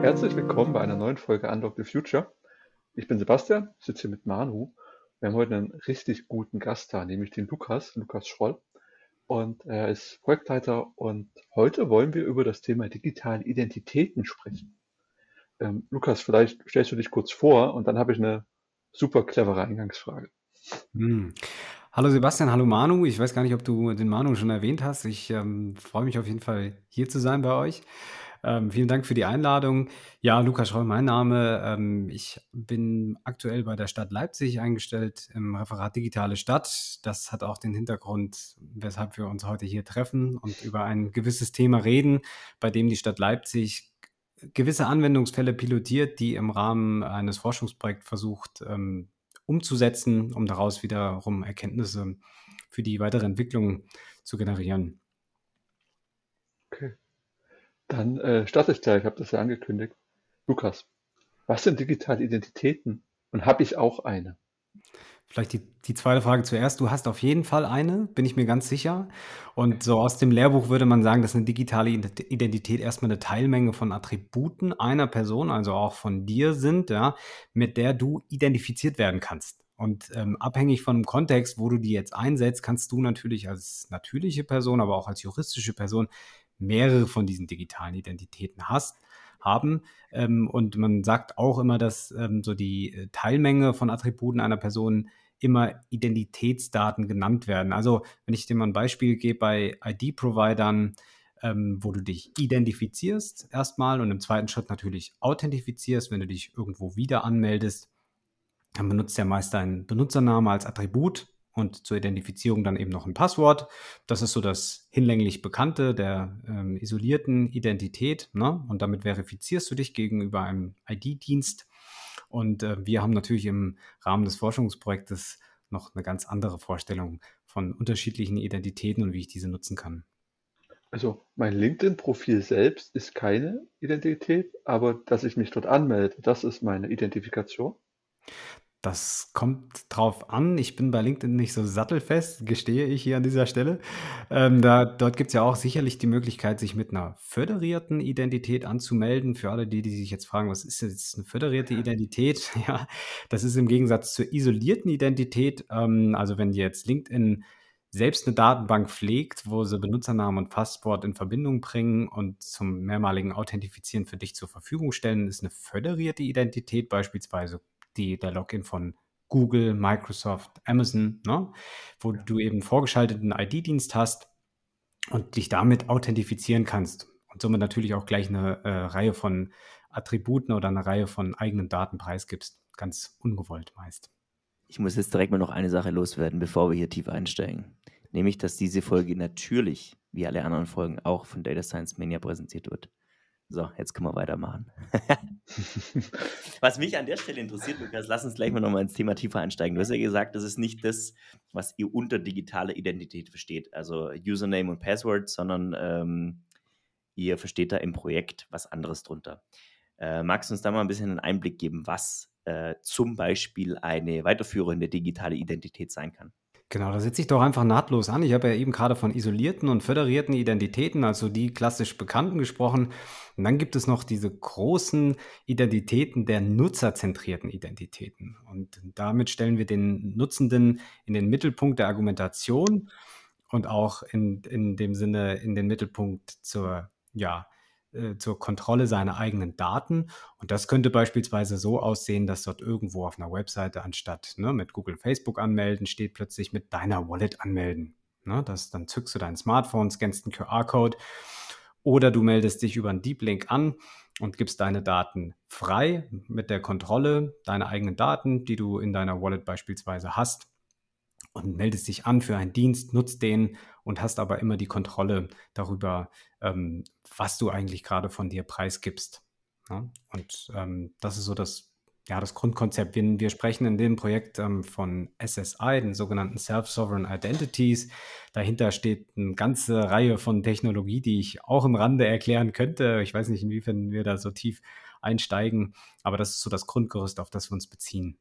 Herzlich willkommen bei einer neuen Folge Unlock the Future. Ich bin Sebastian, sitze hier mit Manu. Wir haben heute einen richtig guten Gast da, nämlich den Lukas, Lukas Schroll. Und er ist Projektleiter und heute wollen wir über das Thema digitale Identitäten sprechen. Ähm, Lukas, vielleicht stellst du dich kurz vor und dann habe ich eine super clevere Eingangsfrage. Hm. Hallo Sebastian, hallo Manu. Ich weiß gar nicht, ob du den Manu schon erwähnt hast. Ich ähm, freue mich auf jeden Fall hier zu sein bei euch. Ähm, vielen Dank für die Einladung. Ja, Lukas Schroll, mein Name. Ähm, ich bin aktuell bei der Stadt Leipzig eingestellt im Referat Digitale Stadt. Das hat auch den Hintergrund, weshalb wir uns heute hier treffen und über ein gewisses Thema reden, bei dem die Stadt Leipzig gewisse Anwendungsfälle pilotiert, die im Rahmen eines Forschungsprojekts versucht ähm, umzusetzen, um daraus wiederum Erkenntnisse für die weitere Entwicklung zu generieren. Okay. Dann äh, starte ich gleich, ich habe das ja angekündigt. Lukas, was sind digitale Identitäten und habe ich auch eine? Vielleicht die, die zweite Frage zuerst. Du hast auf jeden Fall eine, bin ich mir ganz sicher. Und so aus dem Lehrbuch würde man sagen, dass eine digitale Identität erstmal eine Teilmenge von Attributen einer Person, also auch von dir sind, ja, mit der du identifiziert werden kannst. Und ähm, abhängig von dem Kontext, wo du die jetzt einsetzt, kannst du natürlich als natürliche Person, aber auch als juristische Person mehrere von diesen digitalen Identitäten hast, haben. Ähm, und man sagt auch immer, dass ähm, so die äh, Teilmenge von Attributen einer Person immer Identitätsdaten genannt werden. Also wenn ich dir mal ein Beispiel gebe bei ID-Providern, ähm, wo du dich identifizierst erstmal und im zweiten Schritt natürlich authentifizierst, wenn du dich irgendwo wieder anmeldest, dann benutzt der meist deinen Benutzername als Attribut und zur Identifizierung dann eben noch ein Passwort. Das ist so das hinlänglich Bekannte der ähm, isolierten Identität. Ne? Und damit verifizierst du dich gegenüber einem ID-Dienst. Und äh, wir haben natürlich im Rahmen des Forschungsprojektes noch eine ganz andere Vorstellung von unterschiedlichen Identitäten und wie ich diese nutzen kann. Also mein LinkedIn-Profil selbst ist keine Identität, aber dass ich mich dort anmelde, das ist meine Identifikation. Das kommt drauf an. Ich bin bei LinkedIn nicht so sattelfest, gestehe ich hier an dieser Stelle. Ähm, da, dort gibt es ja auch sicherlich die Möglichkeit, sich mit einer föderierten Identität anzumelden. Für alle die, die sich jetzt fragen, was ist jetzt eine föderierte Identität? Ja, das ist im Gegensatz zur isolierten Identität. Ähm, also wenn jetzt LinkedIn selbst eine Datenbank pflegt, wo sie Benutzernamen und Passwort in Verbindung bringen und zum mehrmaligen Authentifizieren für dich zur Verfügung stellen, ist eine föderierte Identität beispielsweise die, der Login von Google, Microsoft, Amazon, ne? wo ja. du eben vorgeschalteten ID-Dienst hast und dich damit authentifizieren kannst und somit natürlich auch gleich eine äh, Reihe von Attributen oder eine Reihe von eigenen Daten preisgibst. Ganz ungewollt meist. Ich muss jetzt direkt mal noch eine Sache loswerden, bevor wir hier tief einsteigen. Nämlich, dass diese Folge natürlich, wie alle anderen Folgen, auch von Data Science Mania präsentiert wird. So, jetzt können wir weitermachen. was mich an der Stelle interessiert, Lukas, lass uns gleich mal nochmal ins Thema tiefer einsteigen. Du hast ja gesagt, das ist nicht das, was ihr unter digitale Identität versteht, also Username und Password, sondern ähm, ihr versteht da im Projekt was anderes drunter. Äh, magst du uns da mal ein bisschen einen Einblick geben, was äh, zum Beispiel eine weiterführende digitale Identität sein kann? Genau, da setze ich doch einfach nahtlos an. Ich habe ja eben gerade von isolierten und föderierten Identitäten, also die klassisch bekannten gesprochen. Und dann gibt es noch diese großen Identitäten der nutzerzentrierten Identitäten. Und damit stellen wir den Nutzenden in den Mittelpunkt der Argumentation und auch in, in dem Sinne in den Mittelpunkt zur, ja, äh, zur Kontrolle seiner eigenen Daten. Und das könnte beispielsweise so aussehen, dass dort irgendwo auf einer Webseite anstatt ne, mit Google Facebook anmelden, steht plötzlich mit deiner Wallet anmelden. Ne, das, dann zückst du dein Smartphone, scannst einen QR-Code oder du meldest dich über einen Deep Link an und gibst deine Daten frei mit der Kontrolle deiner eigenen Daten, die du in deiner Wallet beispielsweise hast und meldest dich an für einen Dienst, nutzt den und hast aber immer die Kontrolle darüber, ähm, was du eigentlich gerade von dir preisgibst. Ja? Und ähm, das ist so das, ja, das Grundkonzept. Wir, wir sprechen in dem Projekt ähm, von SSI, den sogenannten Self-Sovereign Identities. Dahinter steht eine ganze Reihe von Technologie, die ich auch im Rande erklären könnte. Ich weiß nicht, inwiefern wir da so tief einsteigen, aber das ist so das Grundgerüst, auf das wir uns beziehen.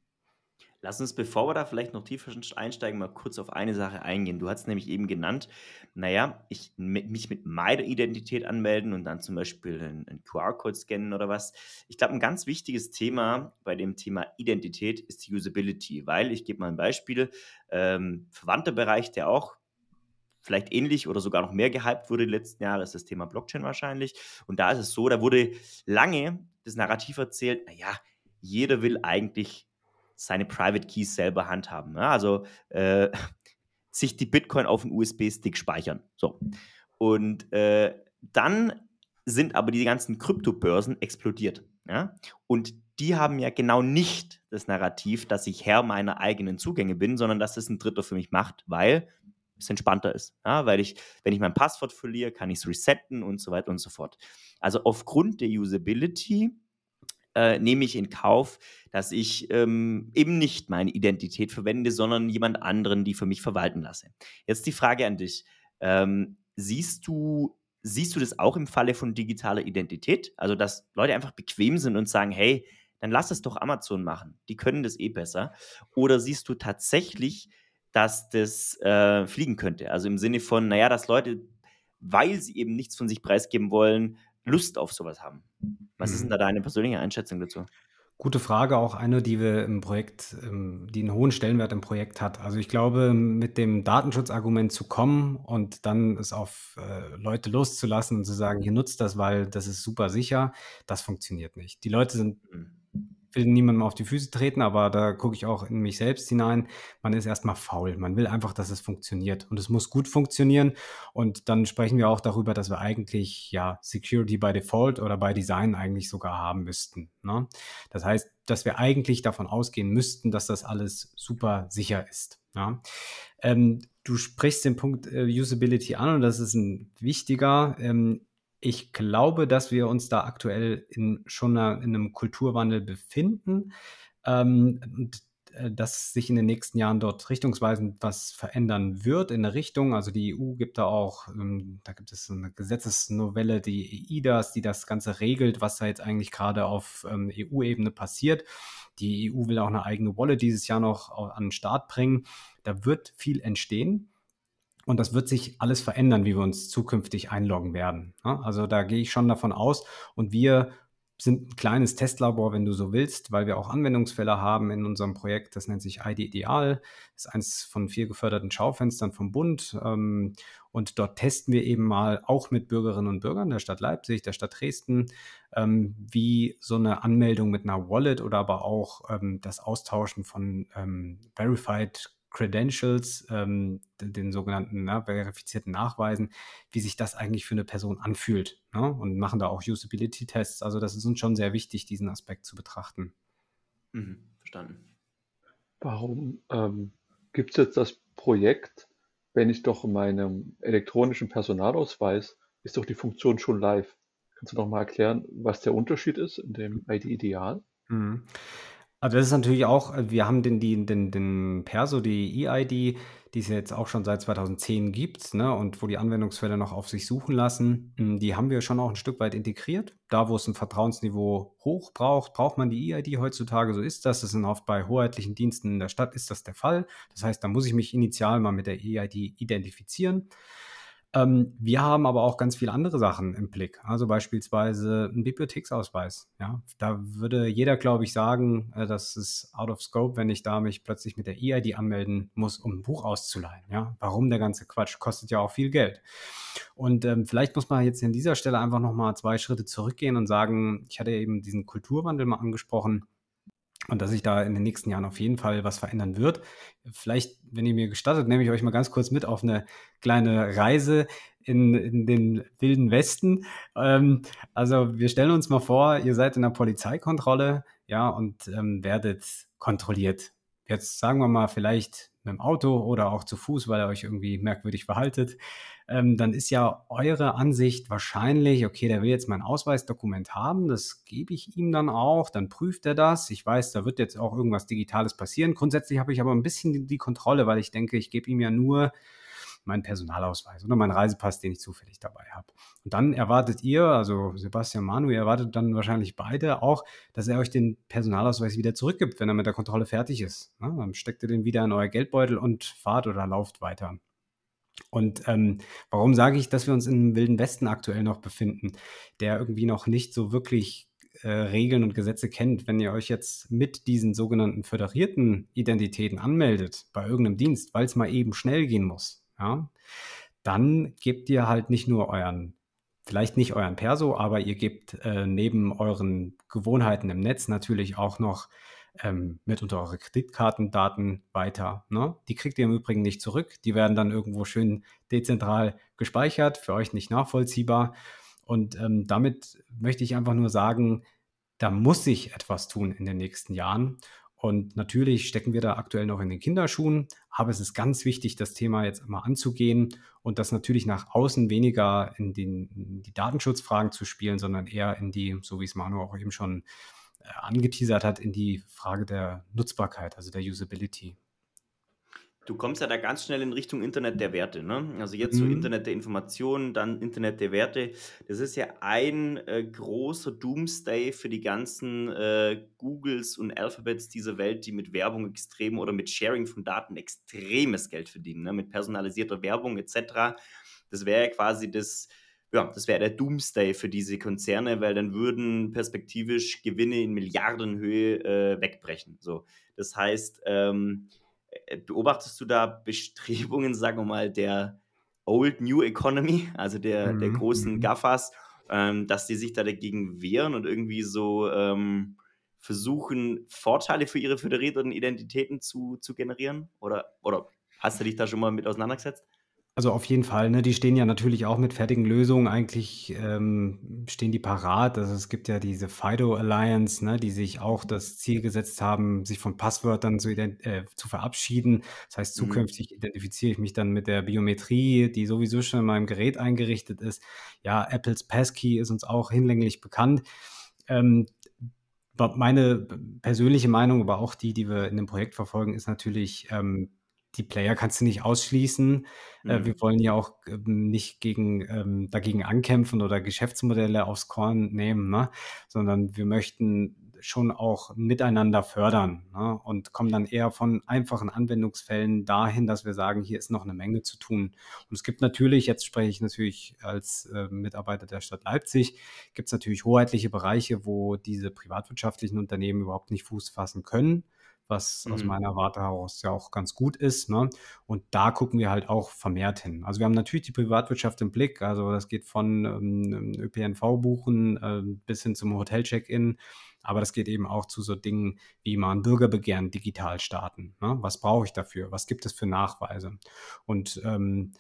Lass uns, bevor wir da vielleicht noch tiefer einsteigen, mal kurz auf eine Sache eingehen. Du hast nämlich eben genannt, naja, ich mich mit meiner Identität anmelden und dann zum Beispiel einen, QR-Code scannen oder was. Ich glaube, ein ganz wichtiges Thema bei dem Thema Identität ist die Usability, weil ich gebe mal ein Beispiel, ähm, verwandter Bereich, der auch vielleicht ähnlich oder sogar noch mehr gehypt wurde die letzten Jahre, ist das Thema Blockchain wahrscheinlich. Und da ist es so, da wurde lange das Narrativ erzählt, naja, jeder will eigentlich seine Private Keys selber handhaben. Ja? Also äh, sich die Bitcoin auf einen USB-Stick speichern. So. Und äh, dann sind aber die ganzen Kryptobörsen explodiert. Ja? Und die haben ja genau nicht das Narrativ, dass ich Herr meiner eigenen Zugänge bin, sondern dass es ein Dritter für mich macht, weil es entspannter ist. Ja? Weil ich, wenn ich mein Passwort verliere, kann ich es resetten und so weiter und so fort. Also aufgrund der Usability äh, nehme ich in Kauf, dass ich ähm, eben nicht meine Identität verwende, sondern jemand anderen die für mich verwalten lasse. Jetzt die Frage an dich. Ähm, siehst du Siehst du das auch im Falle von digitaler Identität? Also, dass Leute einfach bequem sind und sagen, hey, dann lass es doch Amazon machen. Die können das eh besser. Oder siehst du tatsächlich, dass das äh, fliegen könnte? Also im Sinne von, naja, dass Leute, weil sie eben nichts von sich preisgeben wollen, Lust auf sowas haben. Was ist denn mhm. da deine persönliche Einschätzung dazu? Gute Frage, auch eine, die wir im Projekt, ähm, die einen hohen Stellenwert im Projekt hat. Also ich glaube, mit dem Datenschutzargument zu kommen und dann es auf äh, Leute loszulassen und zu sagen, hier nutzt das, weil das ist super sicher, das funktioniert nicht. Die Leute sind mhm will niemandem auf die Füße treten, aber da gucke ich auch in mich selbst hinein. Man ist erstmal faul. Man will einfach, dass es funktioniert. Und es muss gut funktionieren. Und dann sprechen wir auch darüber, dass wir eigentlich ja Security by Default oder by Design eigentlich sogar haben müssten. Ne? Das heißt, dass wir eigentlich davon ausgehen müssten, dass das alles super sicher ist. Ja? Ähm, du sprichst den Punkt äh, Usability an und das ist ein wichtiger. Ähm, ich glaube, dass wir uns da aktuell in schon in einem Kulturwandel befinden ähm, und äh, dass sich in den nächsten Jahren dort richtungsweisend was verändern wird in der Richtung. Also die EU gibt da auch, ähm, da gibt es eine Gesetzesnovelle, die EIDAS, die das Ganze regelt, was da jetzt eigentlich gerade auf ähm, EU-Ebene passiert. Die EU will auch eine eigene Wallet dieses Jahr noch an den Start bringen. Da wird viel entstehen. Und das wird sich alles verändern, wie wir uns zukünftig einloggen werden. Also da gehe ich schon davon aus. Und wir sind ein kleines Testlabor, wenn du so willst, weil wir auch Anwendungsfälle haben in unserem Projekt. Das nennt sich ID Ideal. Das ist eins von vier geförderten Schaufenstern vom Bund. Ähm, und dort testen wir eben mal auch mit Bürgerinnen und Bürgern der Stadt Leipzig, der Stadt Dresden, ähm, wie so eine Anmeldung mit einer Wallet oder aber auch ähm, das Austauschen von Verified Credentials, ähm, den sogenannten ne, verifizierten Nachweisen, wie sich das eigentlich für eine Person anfühlt. Ne? Und machen da auch Usability-Tests. Also das ist uns schon sehr wichtig, diesen Aspekt zu betrachten. Mhm, verstanden. Warum ähm, gibt es jetzt das Projekt, wenn ich doch in meinem elektronischen Personalausweis, ist doch die Funktion schon live. Kannst du noch mal erklären, was der Unterschied ist in dem ID-Ideal? Mhm. Also, das ist natürlich auch wir haben den die den den Perso, die EID, die es jetzt auch schon seit 2010 gibt, ne, und wo die Anwendungsfälle noch auf sich suchen lassen, hm, die haben wir schon auch ein Stück weit integriert. Da, wo es ein Vertrauensniveau hoch braucht, braucht man die EID heutzutage. So ist das. Das sind oft bei hoheitlichen Diensten in der Stadt ist das der Fall. Das heißt, da muss ich mich initial mal mit der EID identifizieren. Ähm, wir haben aber auch ganz viele andere Sachen im Blick. Also beispielsweise ein Bibliotheksausweis. Ja, da würde jeder, glaube ich, sagen, äh, das ist out of scope, wenn ich da mich plötzlich mit der EID anmelden muss, um ein Buch auszuleihen. Ja, warum der ganze Quatsch? Kostet ja auch viel Geld. Und ähm, vielleicht muss man jetzt an dieser Stelle einfach nochmal zwei Schritte zurückgehen und sagen, ich hatte eben diesen Kulturwandel mal angesprochen und dass sich da in den nächsten Jahren auf jeden Fall was verändern wird. Vielleicht, wenn ihr mir gestattet, nehme ich euch mal ganz kurz mit auf eine kleine Reise in, in den wilden Westen. Ähm, also wir stellen uns mal vor, ihr seid in der Polizeikontrolle, ja, und ähm, werdet kontrolliert. Jetzt sagen wir mal vielleicht mit dem Auto oder auch zu Fuß, weil ihr euch irgendwie merkwürdig verhaltet ähm, dann ist ja eure Ansicht wahrscheinlich, okay, der will jetzt mein Ausweisdokument haben, das gebe ich ihm dann auch, dann prüft er das. Ich weiß, da wird jetzt auch irgendwas Digitales passieren. Grundsätzlich habe ich aber ein bisschen die, die Kontrolle, weil ich denke, ich gebe ihm ja nur meinen Personalausweis oder meinen Reisepass, den ich zufällig dabei habe. Und dann erwartet ihr, also Sebastian Manu, ihr erwartet dann wahrscheinlich beide auch, dass er euch den Personalausweis wieder zurückgibt, wenn er mit der Kontrolle fertig ist. Ja, dann steckt ihr den wieder in euer Geldbeutel und fahrt oder lauft weiter. Und ähm, warum sage ich, dass wir uns im Wilden Westen aktuell noch befinden, der irgendwie noch nicht so wirklich äh, Regeln und Gesetze kennt? Wenn ihr euch jetzt mit diesen sogenannten föderierten Identitäten anmeldet bei irgendeinem Dienst, weil es mal eben schnell gehen muss, ja, dann gebt ihr halt nicht nur euren, vielleicht nicht euren Perso, aber ihr gebt äh, neben euren Gewohnheiten im Netz natürlich auch noch ähm, mitunter eure Kreditkartendaten weiter. Ne? Die kriegt ihr im Übrigen nicht zurück. Die werden dann irgendwo schön dezentral gespeichert, für euch nicht nachvollziehbar. Und ähm, damit möchte ich einfach nur sagen, da muss sich etwas tun in den nächsten Jahren. Und natürlich stecken wir da aktuell noch in den Kinderschuhen, aber es ist ganz wichtig, das Thema jetzt mal anzugehen und das natürlich nach außen weniger in, den, in die Datenschutzfragen zu spielen, sondern eher in die, so wie es Manu auch eben schon angeteasert hat, in die Frage der Nutzbarkeit, also der Usability. Du kommst ja da ganz schnell in Richtung Internet der Werte. Ne? Also jetzt mhm. so Internet der Informationen, dann Internet der Werte. Das ist ja ein äh, großer Doomsday für die ganzen äh, Googles und Alphabets dieser Welt, die mit Werbung extrem oder mit Sharing von Daten extremes Geld verdienen, ne? mit personalisierter Werbung etc. Das wäre ja quasi das, ja, das wäre der Doomsday für diese Konzerne, weil dann würden perspektivisch Gewinne in Milliardenhöhe äh, wegbrechen. So, das heißt, ähm, äh, beobachtest du da Bestrebungen, sagen wir mal, der Old New Economy, also der, mhm. der großen mhm. GAFAs, ähm, dass die sich da dagegen wehren und irgendwie so ähm, versuchen, Vorteile für ihre föderierten Identitäten zu, zu generieren? Oder, oder hast du dich da schon mal mit auseinandergesetzt? Also auf jeden Fall, ne? Die stehen ja natürlich auch mit fertigen Lösungen. Eigentlich ähm, stehen die parat. Also es gibt ja diese FIDO Alliance, ne, die sich auch das Ziel gesetzt haben, sich von Passwörtern zu, äh, zu verabschieden. Das heißt, mhm. zukünftig identifiziere ich mich dann mit der Biometrie, die sowieso schon in meinem Gerät eingerichtet ist. Ja, Apples Passkey ist uns auch hinlänglich bekannt. Ähm, meine persönliche Meinung, aber auch die, die wir in dem Projekt verfolgen, ist natürlich, ähm, die Player kannst du nicht ausschließen. Äh, mhm. wir wollen ja auch ähm, nicht gegen, ähm, dagegen ankämpfen oder Geschäftsmodelle aufs Korn nehmen, ne? sondern wir möchten schon auch miteinander fördern ne? und kommen dann eher von einfachen Anwendungsfällen dahin, dass wir sagen, hier ist noch eine Menge zu tun. Und es gibt natürlich, jetzt spreche ich natürlich als äh, Mitarbeiter der Stadt Leipzig, gibt es natürlich hoheitliche Bereiche, wo diese privatwirtschaftlichen Unternehmen überhaupt nicht Fuß fassen können was mhm. aus meiner Warte heraus ja auch ganz gut ist. Ne? Und da gucken wir halt auch vermehrt hin. Also wir haben natürlich die Privatwirtschaft im Blick. Also das geht von ähm, ÖPNV-Buchen äh, bis hin zum Hotel-Check-In. Aber das geht eben auch zu so Dingen wie mal ein Bürgerbegehren digital starten. Ne? Was brauche ich dafür? Was gibt es für Nachweise? Und ähm,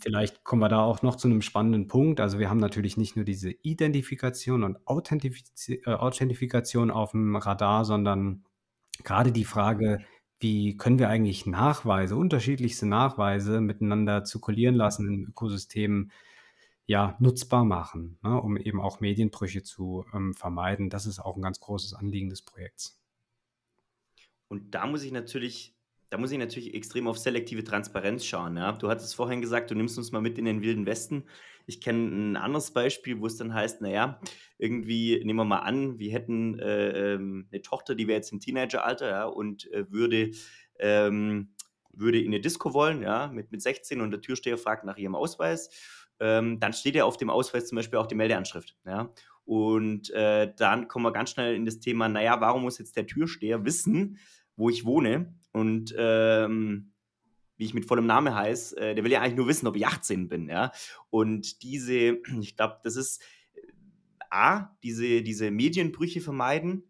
Vielleicht kommen wir da auch noch zu einem spannenden Punkt. Also wir haben natürlich nicht nur diese Identifikation und Authentifiz äh, Authentifikation auf dem Radar, sondern gerade die Frage, wie können wir eigentlich Nachweise, unterschiedlichste Nachweise miteinander zirkulieren lassen in Ökosystemen, ja, nutzbar machen, ne, um eben auch Medienbrüche zu ähm, vermeiden. Das ist auch ein ganz großes Anliegen des Projekts. Und da muss ich natürlich da muss ich natürlich extrem auf selektive Transparenz schauen. Ja? Du hattest vorhin gesagt, du nimmst uns mal mit in den wilden Westen. Ich kenne ein anderes Beispiel, wo es dann heißt, naja, irgendwie nehmen wir mal an, wir hätten äh, ähm, eine Tochter, die wäre jetzt im Teenageralter ja, und äh, würde, ähm, würde in eine Disco wollen, ja, mit, mit 16 und der Türsteher fragt nach ihrem Ausweis. Ähm, dann steht ja auf dem Ausweis zum Beispiel auch die Meldeanschrift. Ja? Und äh, dann kommen wir ganz schnell in das Thema, naja, warum muss jetzt der Türsteher wissen, wo ich wohne und ähm, wie ich mit vollem Namen heiße, äh, der will ja eigentlich nur wissen, ob ich 18 bin, ja. Und diese, ich glaube, das ist äh, A, diese, diese Medienbrüche vermeiden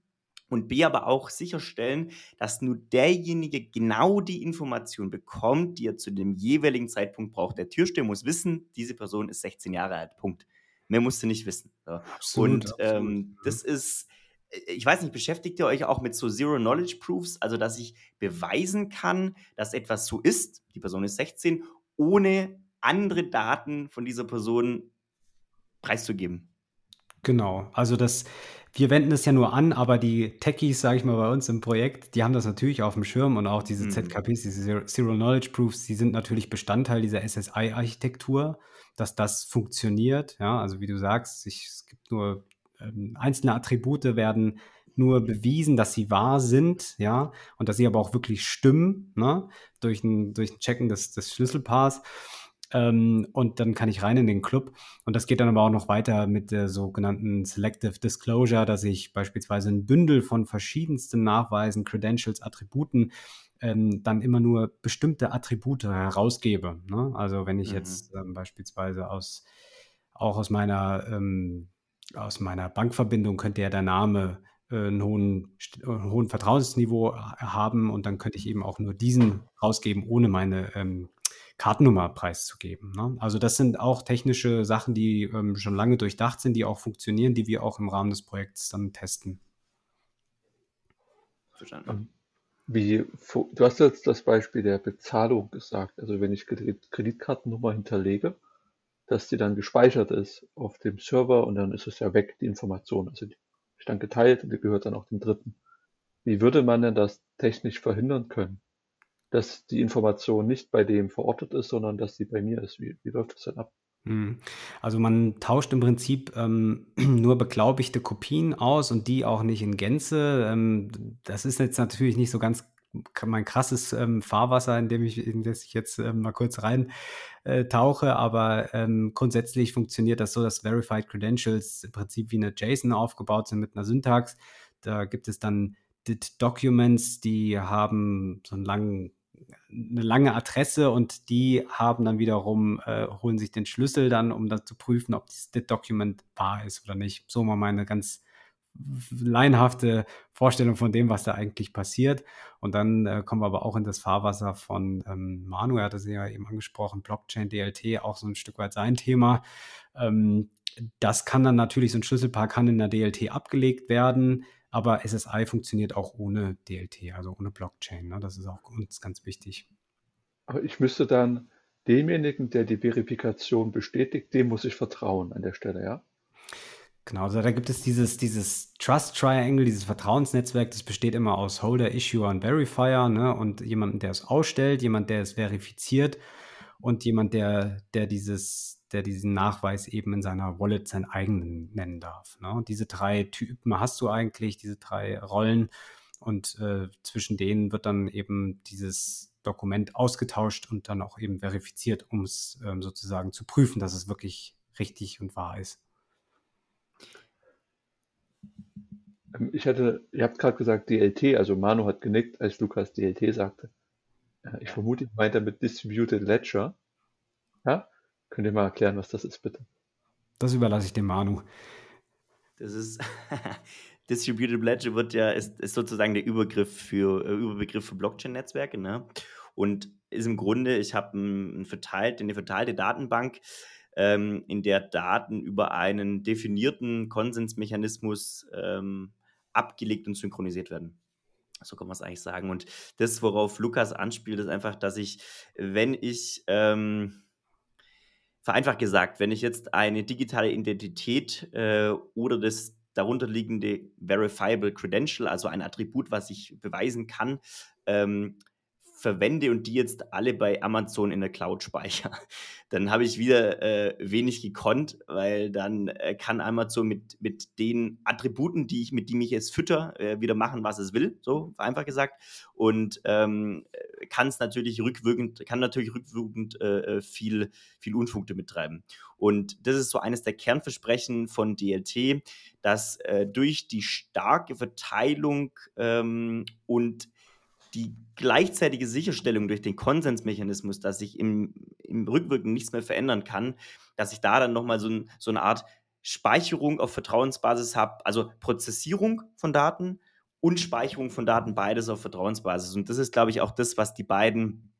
und B, aber auch sicherstellen, dass nur derjenige genau die Information bekommt, die er zu dem jeweiligen Zeitpunkt braucht. Der Türsteher muss wissen, diese Person ist 16 Jahre alt, Punkt. Mehr musst du nicht wissen. So. Absolut, und ähm, absolut. das ist ich weiß nicht, beschäftigt ihr euch auch mit so Zero-Knowledge-Proofs, also dass ich beweisen kann, dass etwas so ist, die Person ist 16, ohne andere Daten von dieser Person preiszugeben? Genau, also das wir wenden es ja nur an, aber die Techies, sage ich mal, bei uns im Projekt, die haben das natürlich auf dem Schirm und auch diese mhm. ZKPs, diese Zero Knowledge Proofs, die sind natürlich Bestandteil dieser SSI-Architektur, dass das funktioniert. Ja, also wie du sagst, ich, es gibt nur ähm, einzelne Attribute werden nur bewiesen, dass sie wahr sind, ja, und dass sie aber auch wirklich stimmen, ne, durch ein, durch ein Checken des, des Schlüsselpaars. Ähm, und dann kann ich rein in den Club. Und das geht dann aber auch noch weiter mit der sogenannten Selective Disclosure, dass ich beispielsweise ein Bündel von verschiedensten Nachweisen, Credentials, Attributen ähm, dann immer nur bestimmte Attribute herausgebe. Ne? Also wenn ich mhm. jetzt ähm, beispielsweise aus auch aus meiner ähm, aus meiner Bankverbindung könnte ja der Name äh, einen hohen, einen hohen Vertrauensniveau haben und dann könnte ich eben auch nur diesen rausgeben, ohne meine ähm, Kartennummer preiszugeben. Ne? Also das sind auch technische Sachen, die ähm, schon lange durchdacht sind, die auch funktionieren, die wir auch im Rahmen des Projekts dann testen. Verstanden. Ähm, wie, du hast jetzt das Beispiel der Bezahlung gesagt. Also wenn ich Kreditkartennummer hinterlege, dass die dann gespeichert ist auf dem Server und dann ist es ja weg, die Information. Also die ist dann geteilt und die gehört dann auch dem Dritten. Wie würde man denn das technisch verhindern können? dass die Information nicht bei dem verortet ist, sondern dass sie bei mir ist. Wie, wie läuft das denn ab? Hm. Also man tauscht im Prinzip ähm, nur beglaubigte Kopien aus und die auch nicht in Gänze. Ähm, das ist jetzt natürlich nicht so ganz mein krasses ähm, Fahrwasser, in dem ich, in das ich jetzt ähm, mal kurz rein äh, tauche, aber ähm, grundsätzlich funktioniert das so, dass Verified Credentials im Prinzip wie eine JSON aufgebaut sind mit einer Syntax. Da gibt es dann DIT Documents, die haben so einen langen eine lange Adresse und die haben dann wiederum, äh, holen sich den Schlüssel dann, um dann zu prüfen, ob das Dokument wahr ist oder nicht. So mal meine ganz laienhafte Vorstellung von dem, was da eigentlich passiert. Und dann äh, kommen wir aber auch in das Fahrwasser von ähm, Manu, er hatte sie ja eben angesprochen, Blockchain, DLT, auch so ein Stück weit sein Thema. Ähm, das kann dann natürlich, so ein Schlüsselpaar kann in der DLT abgelegt werden. Aber SSI funktioniert auch ohne DLT, also ohne Blockchain. Ne? Das ist auch uns ganz wichtig. Aber ich müsste dann demjenigen, der die Verifikation bestätigt, dem muss ich vertrauen an der Stelle, ja? Genau, also da gibt es dieses, dieses Trust Triangle, dieses Vertrauensnetzwerk, das besteht immer aus Holder, Issuer und Verifier, ne? Und jemanden, der es ausstellt, jemand, der es verifiziert und jemand, der, der dieses, der diesen Nachweis eben in seiner Wallet seinen eigenen nennen darf. Ne? Und diese drei Typen hast du eigentlich, diese drei Rollen. Und äh, zwischen denen wird dann eben dieses Dokument ausgetauscht und dann auch eben verifiziert, um es ähm, sozusagen zu prüfen, dass es wirklich richtig und wahr ist. Ähm, ich hatte, ihr habt gerade gesagt DLT, also Manu hat genickt, als Lukas DLT sagte. Äh, ich vermute, ich meint damit Distributed Ledger. Ja? Könnt ihr mal erklären, was das ist, bitte? Das überlasse ich dem Manu. Das ist Distributed Ledger wird ja ist, ist sozusagen der Übergriff für äh, Überbegriff für Blockchain-Netzwerke, ne? Und ist im Grunde, ich habe ein, ein verteilt, eine verteilte Datenbank, ähm, in der Daten über einen definierten Konsensmechanismus ähm, abgelegt und synchronisiert werden. So kann man es eigentlich sagen. Und das, worauf Lukas anspielt, ist einfach, dass ich, wenn ich ähm, vereinfacht gesagt, wenn ich jetzt eine digitale Identität äh, oder das darunterliegende Verifiable Credential, also ein Attribut, was ich beweisen kann, ähm, verwende und die jetzt alle bei Amazon in der Cloud speichere, dann habe ich wieder äh, wenig gekonnt, weil dann äh, kann Amazon mit, mit den Attributen, die ich, mit denen ich es fütter, äh, wieder machen, was es will, so einfach gesagt. Und ähm, kann es natürlich rückwirkend, kann natürlich rückwirkend äh, äh, viel, viel Unfug damit treiben. Und das ist so eines der Kernversprechen von DLT, dass äh, durch die starke Verteilung ähm, und die gleichzeitige Sicherstellung durch den Konsensmechanismus, dass sich im, im Rückwirken nichts mehr verändern kann, dass ich da dann nochmal so, ein, so eine Art Speicherung auf Vertrauensbasis habe, also Prozessierung von Daten und Speicherung von Daten, beides auf Vertrauensbasis. Und das ist, glaube ich, auch das, was die beiden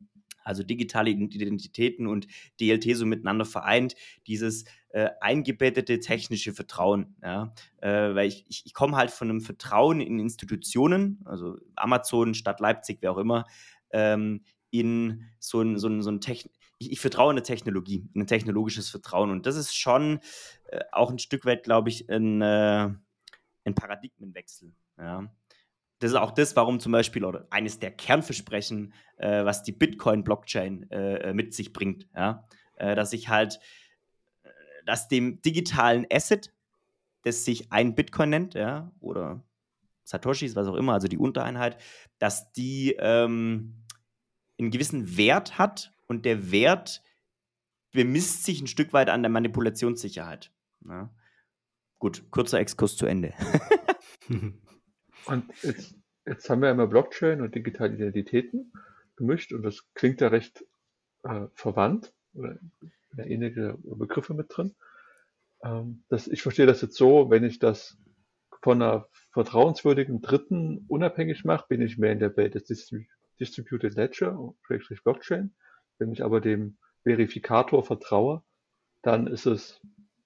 also digitale Identitäten und DLT so miteinander vereint, dieses äh, eingebettete technische Vertrauen. Ja? Äh, weil ich, ich, ich komme halt von einem Vertrauen in Institutionen, also Amazon, Stadt Leipzig, wer auch immer, ähm, in so ein, so ein, so ein Techn ich, ich, vertraue in eine Technologie, in ein technologisches Vertrauen. Und das ist schon äh, auch ein Stück weit, glaube ich, ein, äh, ein Paradigmenwechsel. Ja. Das ist auch das, warum zum Beispiel, oder eines der Kernversprechen, äh, was die Bitcoin-Blockchain äh, mit sich bringt, ja, äh, dass ich halt, dass dem digitalen Asset, das sich ein Bitcoin nennt, ja, oder Satoshis, was auch immer, also die Untereinheit, dass die ähm, einen gewissen Wert hat und der Wert bemisst sich ein Stück weit an der Manipulationssicherheit. Ja. Gut, kurzer Exkurs zu Ende. und jetzt, jetzt haben wir immer Blockchain und digitale Identitäten gemischt und das klingt ja recht äh, verwandt ähnliche Begriffe mit drin. Ähm, das, ich verstehe das jetzt so, wenn ich das von einer vertrauenswürdigen Dritten unabhängig mache, bin ich mehr in der Welt des Distributed Ledger, Blockchain. Wenn ich aber dem Verifikator vertraue, dann ist es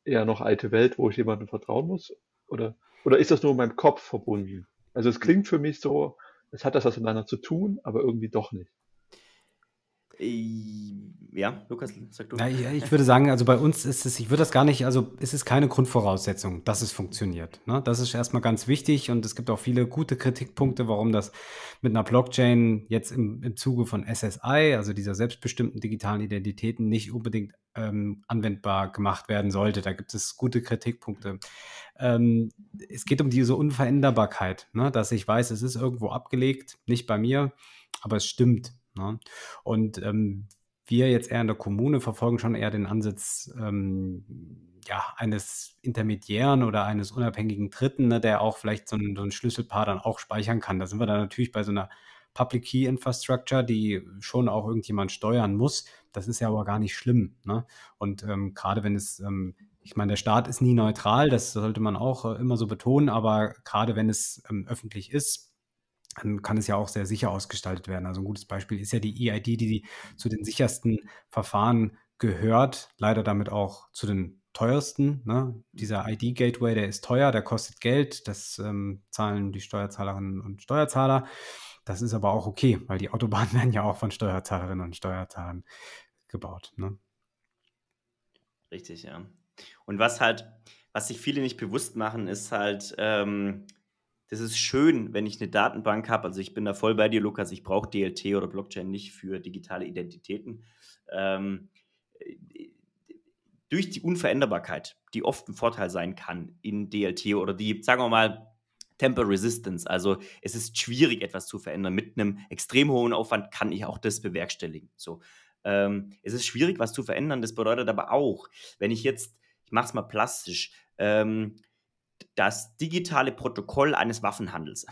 eher noch alte Welt, wo ich jemandem vertrauen muss? Oder, oder ist das nur in meinem Kopf verbunden? Also es klingt für mich so, es hat das was miteinander zu tun, aber irgendwie doch nicht. Ja, Lukas, sag du. Ja, ich würde sagen, also bei uns ist es, ich würde das gar nicht, also es ist keine Grundvoraussetzung, dass es funktioniert. Ne? Das ist erstmal ganz wichtig und es gibt auch viele gute Kritikpunkte, warum das mit einer Blockchain jetzt im, im Zuge von SSI, also dieser selbstbestimmten digitalen Identitäten, nicht unbedingt ähm, anwendbar gemacht werden sollte. Da gibt es gute Kritikpunkte. Ähm, es geht um diese Unveränderbarkeit, ne? dass ich weiß, es ist irgendwo abgelegt, nicht bei mir, aber es stimmt. Ne? Und ähm, wir jetzt eher in der Kommune verfolgen schon eher den Ansatz ähm, ja, eines Intermediären oder eines unabhängigen Dritten, ne, der auch vielleicht so ein, so ein Schlüsselpaar dann auch speichern kann. Da sind wir dann natürlich bei so einer Public Key Infrastructure, die schon auch irgendjemand steuern muss. Das ist ja aber gar nicht schlimm. Ne? Und ähm, gerade wenn es, ähm, ich meine, der Staat ist nie neutral, das sollte man auch äh, immer so betonen, aber gerade wenn es ähm, öffentlich ist, dann kann es ja auch sehr sicher ausgestaltet werden. Also ein gutes Beispiel ist ja die EID, die, zu den sichersten Verfahren gehört, leider damit auch zu den teuersten. Ne? Dieser ID-Gateway, der ist teuer, der kostet Geld, das ähm, zahlen die Steuerzahlerinnen und Steuerzahler. Das ist aber auch okay, weil die Autobahnen werden ja auch von Steuerzahlerinnen und Steuerzahlern gebaut. Ne? Richtig, ja. Und was halt, was sich viele nicht bewusst machen, ist halt, ähm, das ist schön, wenn ich eine Datenbank habe. Also ich bin da voll bei dir, Lukas. Ich brauche DLT oder Blockchain nicht für digitale Identitäten. Ähm, durch die Unveränderbarkeit, die oft ein Vorteil sein kann in DLT oder die, sagen wir mal, Temper Resistance. Also es ist schwierig, etwas zu verändern. Mit einem extrem hohen Aufwand kann ich auch das bewerkstelligen. So. Ähm, es ist schwierig, was zu verändern. Das bedeutet aber auch, wenn ich jetzt, ich mache es mal plastisch, ähm, das digitale Protokoll eines Waffenhandels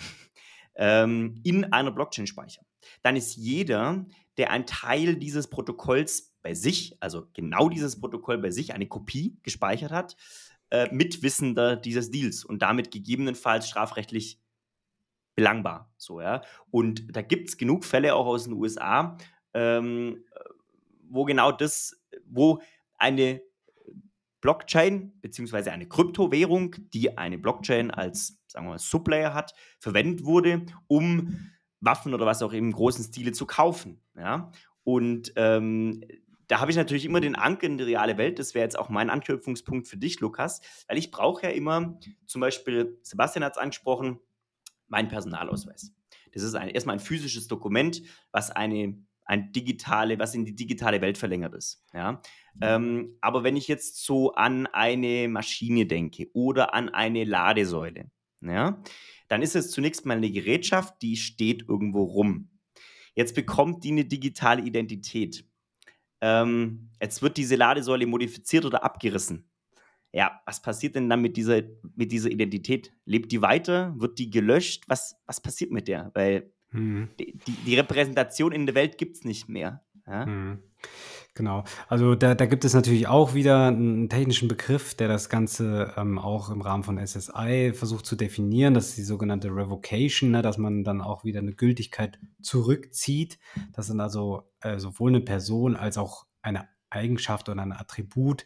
ähm, in einer Blockchain speichern, dann ist jeder, der ein Teil dieses Protokolls bei sich, also genau dieses Protokoll bei sich, eine Kopie gespeichert hat, äh, Mitwissender dieses Deals und damit gegebenenfalls strafrechtlich belangbar. So, ja. Und da gibt es genug Fälle auch aus den USA, ähm, wo genau das, wo eine Blockchain beziehungsweise eine Kryptowährung, die eine Blockchain als, sagen wir mal, Sublayer hat, verwendet wurde, um Waffen oder was auch im großen Stile zu kaufen. Ja? Und ähm, da habe ich natürlich immer den Anker in die reale Welt. Das wäre jetzt auch mein Anknüpfungspunkt für dich, Lukas, weil ich brauche ja immer, zum Beispiel, Sebastian hat es angesprochen, meinen Personalausweis. Das ist ein, erstmal ein physisches Dokument, was eine ein digitale, was in die digitale Welt verlängert ist. Ja? Ähm, aber wenn ich jetzt so an eine Maschine denke oder an eine Ladesäule, ja, dann ist es zunächst mal eine Gerätschaft, die steht irgendwo rum. Jetzt bekommt die eine digitale Identität. Ähm, jetzt wird diese Ladesäule modifiziert oder abgerissen. Ja, was passiert denn dann mit dieser, mit dieser Identität? Lebt die weiter? Wird die gelöscht? Was, was passiert mit der? Weil hm. Die, die, Repräsentation in der Welt gibt es nicht mehr. Ja? Hm. Genau. Also da, da gibt es natürlich auch wieder einen technischen Begriff, der das Ganze ähm, auch im Rahmen von SSI versucht zu definieren. Das ist die sogenannte Revocation, ne, dass man dann auch wieder eine Gültigkeit zurückzieht. Das sind also äh, sowohl eine Person als auch eine Eigenschaft oder ein Attribut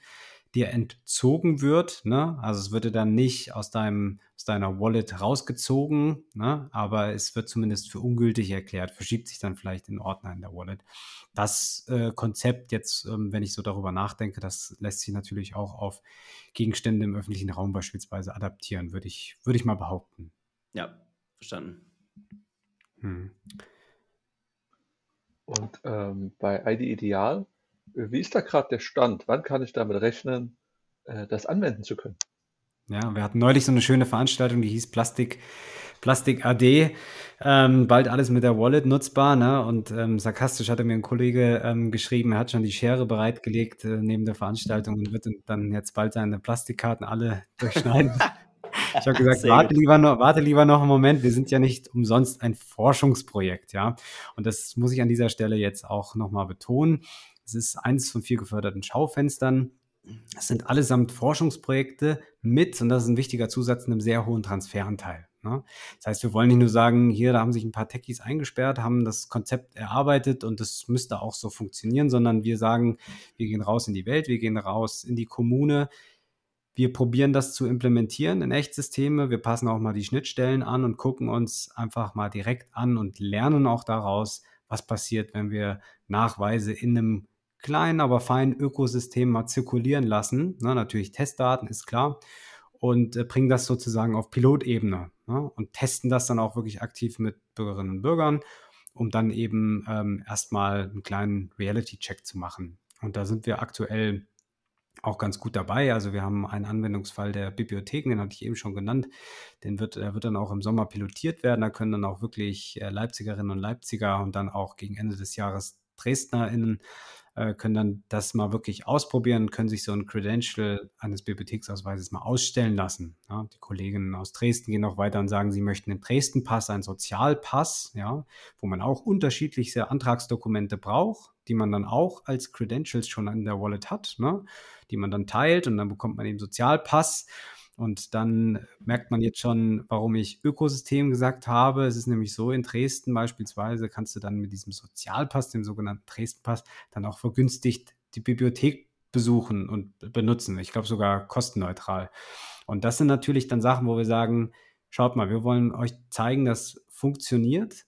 dir entzogen wird. Ne? Also es würde dann nicht aus deinem aus deiner Wallet rausgezogen, ne? aber es wird zumindest für ungültig erklärt, verschiebt sich dann vielleicht in Ordner in der Wallet. Das äh, Konzept jetzt, ähm, wenn ich so darüber nachdenke, das lässt sich natürlich auch auf Gegenstände im öffentlichen Raum beispielsweise adaptieren, würde ich, würde ich mal behaupten. Ja, verstanden. Hm. Und ähm, bei ID Ideal, wie ist da gerade der Stand? Wann kann ich damit rechnen, äh, das anwenden zu können? Ja, wir hatten neulich so eine schöne Veranstaltung, die hieß Plastik, Plastik AD. Ähm, bald alles mit der Wallet nutzbar. Ne? Und ähm, sarkastisch hatte mir ein Kollege ähm, geschrieben, er hat schon die Schere bereitgelegt äh, neben der Veranstaltung und wird dann jetzt bald seine Plastikkarten alle durchschneiden. Ich habe gesagt, warte lieber, noch, warte lieber noch einen Moment. Wir sind ja nicht umsonst ein Forschungsprojekt, ja. Und das muss ich an dieser Stelle jetzt auch nochmal betonen. Es ist eines von vier geförderten Schaufenstern. Es sind allesamt Forschungsprojekte mit, und das ist ein wichtiger Zusatz, einem sehr hohen Transferanteil. Ne? Das heißt, wir wollen nicht nur sagen, hier, da haben sich ein paar Techies eingesperrt, haben das Konzept erarbeitet und das müsste auch so funktionieren, sondern wir sagen, wir gehen raus in die Welt, wir gehen raus in die Kommune, wir probieren das zu implementieren in Echtsysteme. Wir passen auch mal die Schnittstellen an und gucken uns einfach mal direkt an und lernen auch daraus, was passiert, wenn wir Nachweise in einem kleinen, aber feinen Ökosystem mal zirkulieren lassen. Na, natürlich Testdaten ist klar. Und äh, bringen das sozusagen auf Pilotebene ne? und testen das dann auch wirklich aktiv mit Bürgerinnen und Bürgern, um dann eben ähm, erstmal einen kleinen Reality-Check zu machen. Und da sind wir aktuell auch ganz gut dabei. Also wir haben einen Anwendungsfall der Bibliotheken, den hatte ich eben schon genannt. Den wird, der wird dann auch im Sommer pilotiert werden. Da können dann auch wirklich äh, Leipzigerinnen und Leipziger und dann auch gegen Ende des Jahres DresdnerInnen äh, können dann das mal wirklich ausprobieren, können sich so ein Credential eines Bibliotheksausweises mal ausstellen lassen. Ja, die Kolleginnen aus Dresden gehen noch weiter und sagen, sie möchten den Dresden-Pass, einen Sozialpass, ja, wo man auch unterschiedlichste Antragsdokumente braucht, die man dann auch als Credentials schon in der Wallet hat, ne, die man dann teilt und dann bekommt man eben Sozialpass. Und dann merkt man jetzt schon, warum ich Ökosystem gesagt habe. Es ist nämlich so, in Dresden beispielsweise kannst du dann mit diesem Sozialpass, dem sogenannten Dresdenpass, dann auch vergünstigt die Bibliothek besuchen und benutzen. Ich glaube sogar kostenneutral. Und das sind natürlich dann Sachen, wo wir sagen, schaut mal, wir wollen euch zeigen, dass funktioniert.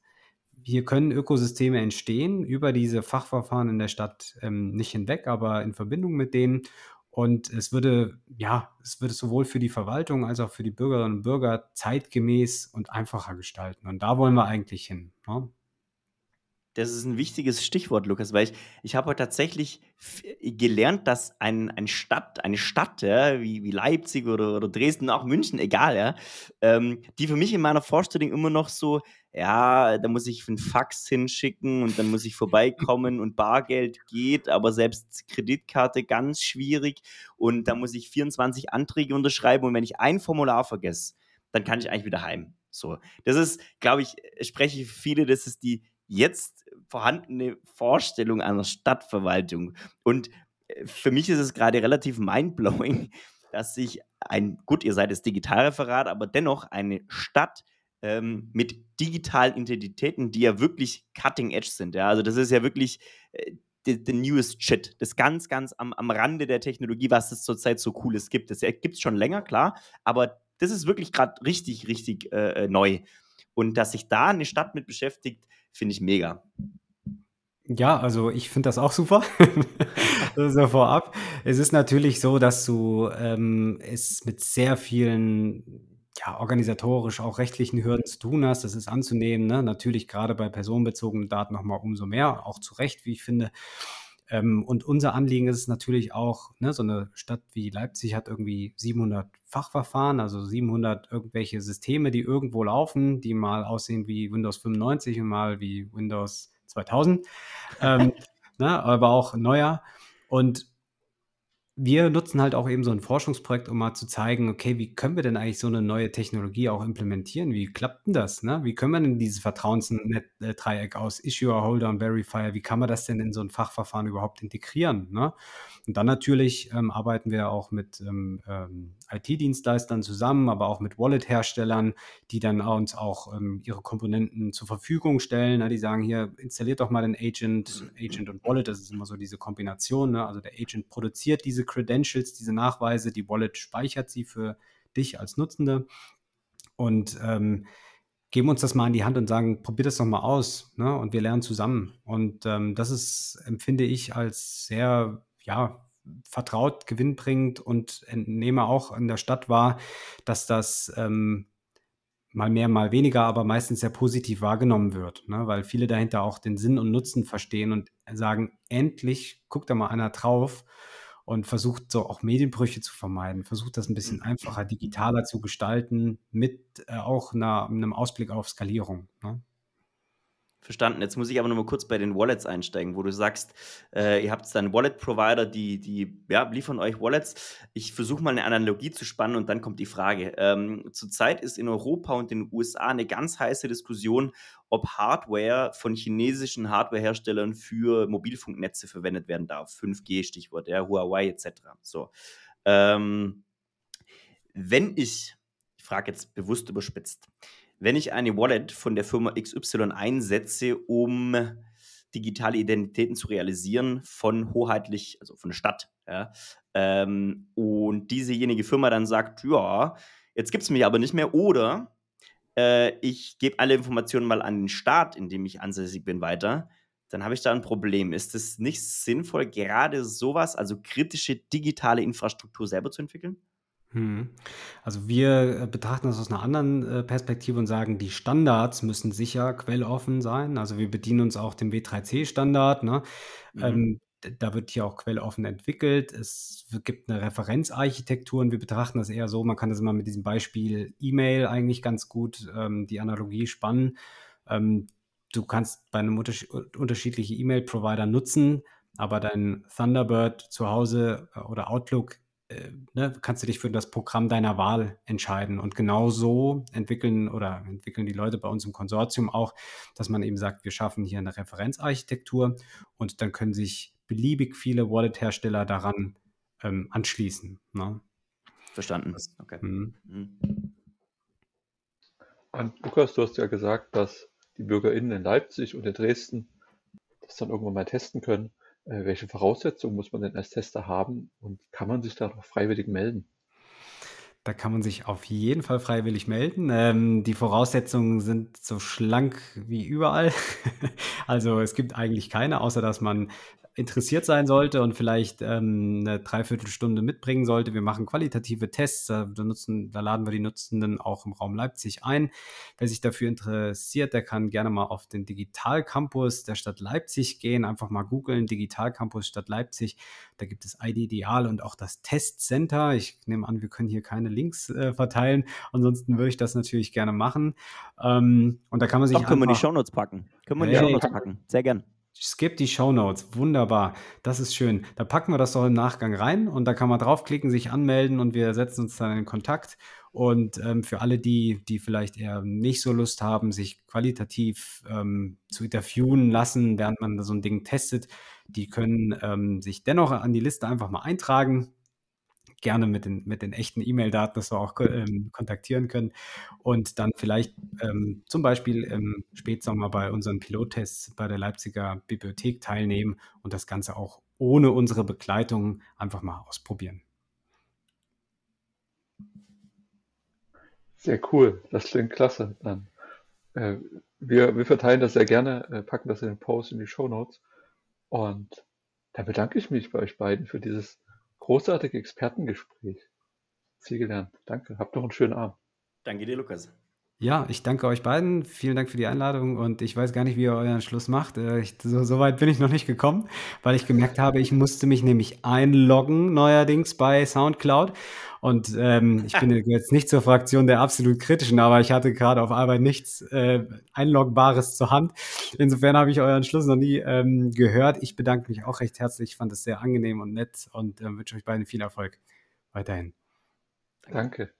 Hier können Ökosysteme entstehen über diese Fachverfahren in der Stadt ähm, nicht hinweg, aber in Verbindung mit denen. Und es würde, ja, es würde sowohl für die Verwaltung als auch für die Bürgerinnen und Bürger zeitgemäß und einfacher gestalten. Und da wollen wir eigentlich hin. Ne? Das ist ein wichtiges Stichwort, Lukas, weil ich, ich habe heute tatsächlich gelernt, dass ein, ein Stadt, eine Stadt, ja, wie, wie Leipzig oder, oder Dresden, auch München, egal, ja, ähm, die für mich in meiner Vorstellung immer noch so, ja, da muss ich einen Fax hinschicken und dann muss ich vorbeikommen und Bargeld geht, aber selbst Kreditkarte ganz schwierig und da muss ich 24 Anträge unterschreiben und wenn ich ein Formular vergesse, dann kann ich eigentlich wieder heim. So, das ist, glaube ich, spreche ich viele, das ist die jetzt vorhandene Vorstellung einer Stadtverwaltung. Und äh, für mich ist es gerade relativ mindblowing, dass sich ein, gut, ihr seid das Digitalreferat, aber dennoch eine Stadt ähm, mit digitalen Identitäten, die ja wirklich cutting edge sind. Ja? Also das ist ja wirklich äh, the, newest shit. Das ganz, ganz am, am Rande der Technologie, was es zurzeit so cooles gibt. Das gibt es schon länger, klar, aber das ist wirklich gerade richtig, richtig äh, äh, neu. Und dass sich da eine Stadt mit beschäftigt, finde ich mega. Ja, also ich finde das auch super. ist ja vorab. Es ist natürlich so, dass du ähm, es mit sehr vielen ja, organisatorisch auch rechtlichen Hürden zu tun hast. Das ist anzunehmen. Ne? Natürlich gerade bei personenbezogenen Daten nochmal umso mehr, auch zu Recht, wie ich finde. Ähm, und unser Anliegen ist es natürlich auch, ne, so eine Stadt wie Leipzig hat irgendwie 700 Fachverfahren, also 700 irgendwelche Systeme, die irgendwo laufen, die mal aussehen wie Windows 95 und mal wie Windows 2000, ähm, ne, aber auch neuer. Und wir nutzen halt auch eben so ein Forschungsprojekt, um mal zu zeigen, okay, wie können wir denn eigentlich so eine neue Technologie auch implementieren? Wie klappt denn das? Ne? Wie können wir denn dieses Vertrauensdreieck aus Issuer, Holder und Verifier, wie kann man das denn in so ein Fachverfahren überhaupt integrieren? Ne? Und dann natürlich ähm, arbeiten wir auch mit ähm, ähm, IT-Dienstleistern zusammen, aber auch mit Wallet-Herstellern, die dann uns auch ähm, ihre Komponenten zur Verfügung stellen. Ne? Die sagen hier, installiert doch mal den Agent, Agent und Wallet, das ist immer so diese Kombination. Ne? Also der Agent produziert diese Credentials, diese Nachweise, die Wallet speichert sie für dich als Nutzende und ähm, geben uns das mal in die Hand und sagen, probier das doch mal aus ne? und wir lernen zusammen. Und ähm, das ist, empfinde ich als sehr, ja, vertraut, gewinnbringend und entnehme auch in der Stadt wahr, dass das ähm, mal mehr, mal weniger, aber meistens sehr positiv wahrgenommen wird, ne? weil viele dahinter auch den Sinn und Nutzen verstehen und sagen, endlich guckt da mal einer drauf und versucht so auch Medienbrüche zu vermeiden, versucht das ein bisschen mhm. einfacher, digitaler zu gestalten, mit äh, auch einer, einem Ausblick auf Skalierung. Ne? Verstanden. Jetzt muss ich aber noch mal kurz bei den Wallets einsteigen, wo du sagst, äh, ihr habt dann Wallet-Provider, die, die ja, liefern euch Wallets. Ich versuche mal eine Analogie zu spannen und dann kommt die Frage. Ähm, zurzeit ist in Europa und in den USA eine ganz heiße Diskussion, ob Hardware von chinesischen Hardwareherstellern für Mobilfunknetze verwendet werden darf. 5G Stichwort, ja, Huawei etc. So. Ähm, wenn ich, ich frage jetzt bewusst überspitzt, wenn ich eine Wallet von der Firma XY einsetze, um digitale Identitäten zu realisieren von hoheitlich, also von der Stadt, ja, ähm, und diesejenige Firma dann sagt, ja, jetzt gibt es mich aber nicht mehr, oder äh, ich gebe alle Informationen mal an den Staat, in dem ich ansässig bin, weiter, dann habe ich da ein Problem. Ist es nicht sinnvoll, gerade sowas, also kritische digitale Infrastruktur selber zu entwickeln? Mhm. Also wir äh, betrachten das aus einer anderen äh, Perspektive und sagen, die Standards müssen sicher quelloffen sein. Also wir bedienen uns auch dem W3C-Standard. Ne? Mhm. Ähm, da wird hier auch quelloffen entwickelt. Es gibt eine Referenzarchitektur und wir betrachten das eher so, man kann das immer mit diesem Beispiel E-Mail eigentlich ganz gut ähm, die Analogie spannen. Ähm, du kannst bei einem unterschied unterschiedliche E-Mail-Provider nutzen, aber dein Thunderbird zu Hause äh, oder Outlook äh, ne, kannst du dich für das Programm deiner Wahl entscheiden. Und genau so entwickeln oder entwickeln die Leute bei uns im Konsortium auch, dass man eben sagt, wir schaffen hier eine Referenzarchitektur und dann können sich beliebig viele Wallet-Hersteller daran ähm, anschließen. Ne? Verstanden. Okay. Mhm. Mhm. Und Lukas, du hast ja gesagt, dass die BürgerInnen in Leipzig und in Dresden das dann irgendwann mal testen können. Äh, welche Voraussetzungen muss man denn als Tester haben und kann man sich da noch freiwillig melden? Da kann man sich auf jeden Fall freiwillig melden. Ähm, die Voraussetzungen sind so schlank wie überall. also es gibt eigentlich keine, außer dass man interessiert sein sollte und vielleicht ähm, eine Dreiviertelstunde mitbringen sollte. Wir machen qualitative Tests, da, nutzen, da laden wir die Nutzenden auch im Raum Leipzig ein. Wer sich dafür interessiert, der kann gerne mal auf den Digitalcampus der Stadt Leipzig gehen, einfach mal googeln, Digitalcampus Stadt Leipzig. Da gibt es ID Ideal und auch das Testcenter. Ich nehme an, wir können hier keine Links äh, verteilen. Ansonsten würde ich das natürlich gerne machen. Ähm, und da kann man sich. Doch, können wir die Shownotes packen. Können wir die Shownotes packen. Sehr gern. Skip die Show Notes. Wunderbar. Das ist schön. Da packen wir das doch im Nachgang rein und da kann man draufklicken, sich anmelden und wir setzen uns dann in Kontakt. Und ähm, für alle, die, die vielleicht eher nicht so Lust haben, sich qualitativ ähm, zu interviewen lassen, während man so ein Ding testet, die können ähm, sich dennoch an die Liste einfach mal eintragen gerne mit den, mit den echten E-Mail-Daten, dass wir auch ähm, kontaktieren können und dann vielleicht ähm, zum Beispiel im Spätsommer bei unseren Pilottests bei der Leipziger Bibliothek teilnehmen und das Ganze auch ohne unsere Begleitung einfach mal ausprobieren. Sehr cool, das klingt klasse. Dann, äh, wir, wir verteilen das sehr gerne, äh, packen das in den Post in die Show Notes und da bedanke ich mich bei euch beiden für dieses großartige Expertengespräch. Viel gelernt. Danke. Habt noch einen schönen Abend. Danke dir, Lukas. Ja, ich danke euch beiden. Vielen Dank für die Einladung und ich weiß gar nicht, wie ihr euren Schluss macht. Äh, ich, so, so, weit bin ich noch nicht gekommen, weil ich gemerkt habe, ich musste mich nämlich einloggen neuerdings bei SoundCloud und ähm, ich bin jetzt nicht zur Fraktion der absolut kritischen, aber ich hatte gerade auf Arbeit nichts äh, Einloggbares zur Hand. Insofern habe ich euren Schluss noch nie ähm, gehört. Ich bedanke mich auch recht herzlich. Ich fand es sehr angenehm und nett und äh, wünsche euch beiden viel Erfolg weiterhin. Danke.